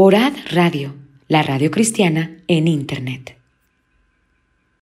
Orad Radio, la radio cristiana en Internet.